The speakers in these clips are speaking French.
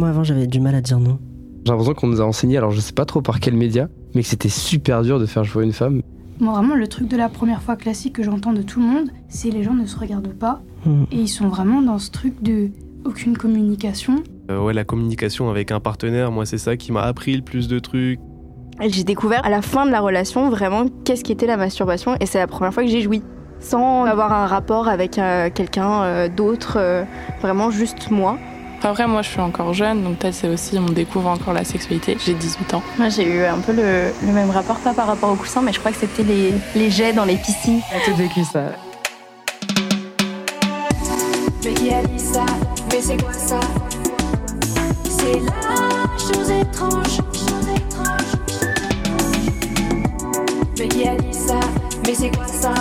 moi avant j'avais du mal à dire non. J'ai l'impression qu'on nous a enseigné, alors je sais pas trop par quel média, mais que c'était super dur de faire jouer une femme. Moi, vraiment, le truc de la première fois classique que j'entends de tout le monde, c'est les gens ne se regardent pas Hmm. et ils sont vraiment dans ce truc de aucune communication. Euh, ouais, la communication avec un partenaire, moi, c'est ça qui m'a appris le plus de trucs. J'ai découvert à la fin de la relation vraiment qu'est-ce qu'était la masturbation et c'est la première fois que j'ai joui. Sans avoir un rapport avec euh, quelqu'un euh, d'autre, euh, vraiment juste moi. Après, moi, je suis encore jeune, donc peut-être c'est aussi, on découvre encore la sexualité. J'ai 18 ans. Moi, j'ai eu un peu le, le même rapport, pas par rapport au coussin, mais je crois que c'était les, les jets dans les piscines. J'ai tout vécu ça. Mais qui a dit ça? Mais c'est quoi ça? C'est la chose étrange, chose étrange. Mais qui a dit ça? Mais c'est quoi ça?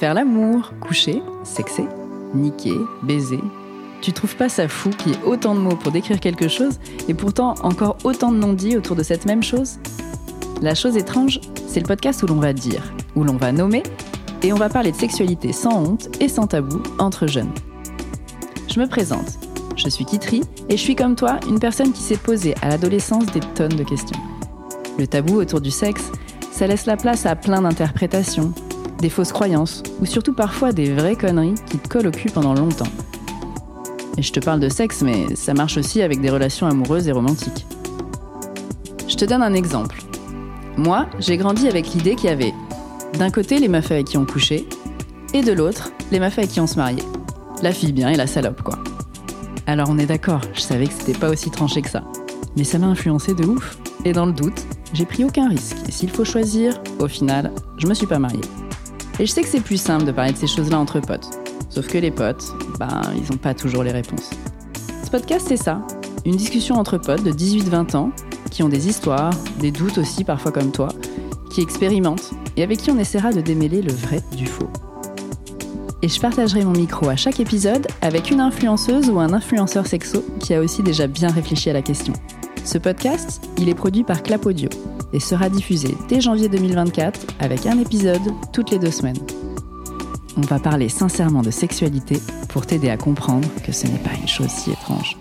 Faire l'amour, coucher, sexer, niquer, baiser. Tu trouves pas ça fou qu'il y ait autant de mots pour décrire quelque chose et pourtant encore autant de non-dits autour de cette même chose? La chose étrange, c'est le podcast où l'on va dire, où l'on va nommer et on va parler de sexualité sans honte et sans tabou entre jeunes. Je me présente. Je suis Kitri et je suis comme toi une personne qui s'est posée à l'adolescence des tonnes de questions. Le tabou autour du sexe, ça laisse la place à plein d'interprétations, des fausses croyances ou surtout parfois des vraies conneries qui te collent au cul pendant longtemps. Et je te parle de sexe, mais ça marche aussi avec des relations amoureuses et romantiques. Je te donne un exemple. Moi, j'ai grandi avec l'idée qu'il y avait d'un côté les meufs avec qui on couchait, et de l'autre, les meufs avec qui on se mariait. La fille bien et la salope, quoi. Alors on est d'accord, je savais que c'était pas aussi tranché que ça. Mais ça m'a influencé de ouf. Et dans le doute, j'ai pris aucun risque. Et s'il faut choisir, au final, je me suis pas mariée. Et je sais que c'est plus simple de parler de ces choses-là entre potes. Sauf que les potes, ben, ils ont pas toujours les réponses. Ce podcast, c'est ça. Une discussion entre potes de 18-20 ans, qui ont des histoires, des doutes aussi parfois comme toi, qui expérimentent et avec qui on essaiera de démêler le vrai du faux. Et je partagerai mon micro à chaque épisode avec une influenceuse ou un influenceur sexo qui a aussi déjà bien réfléchi à la question. Ce podcast, il est produit par Clap Audio et sera diffusé dès janvier 2024 avec un épisode toutes les deux semaines. On va parler sincèrement de sexualité pour t'aider à comprendre que ce n'est pas une chose si étrange.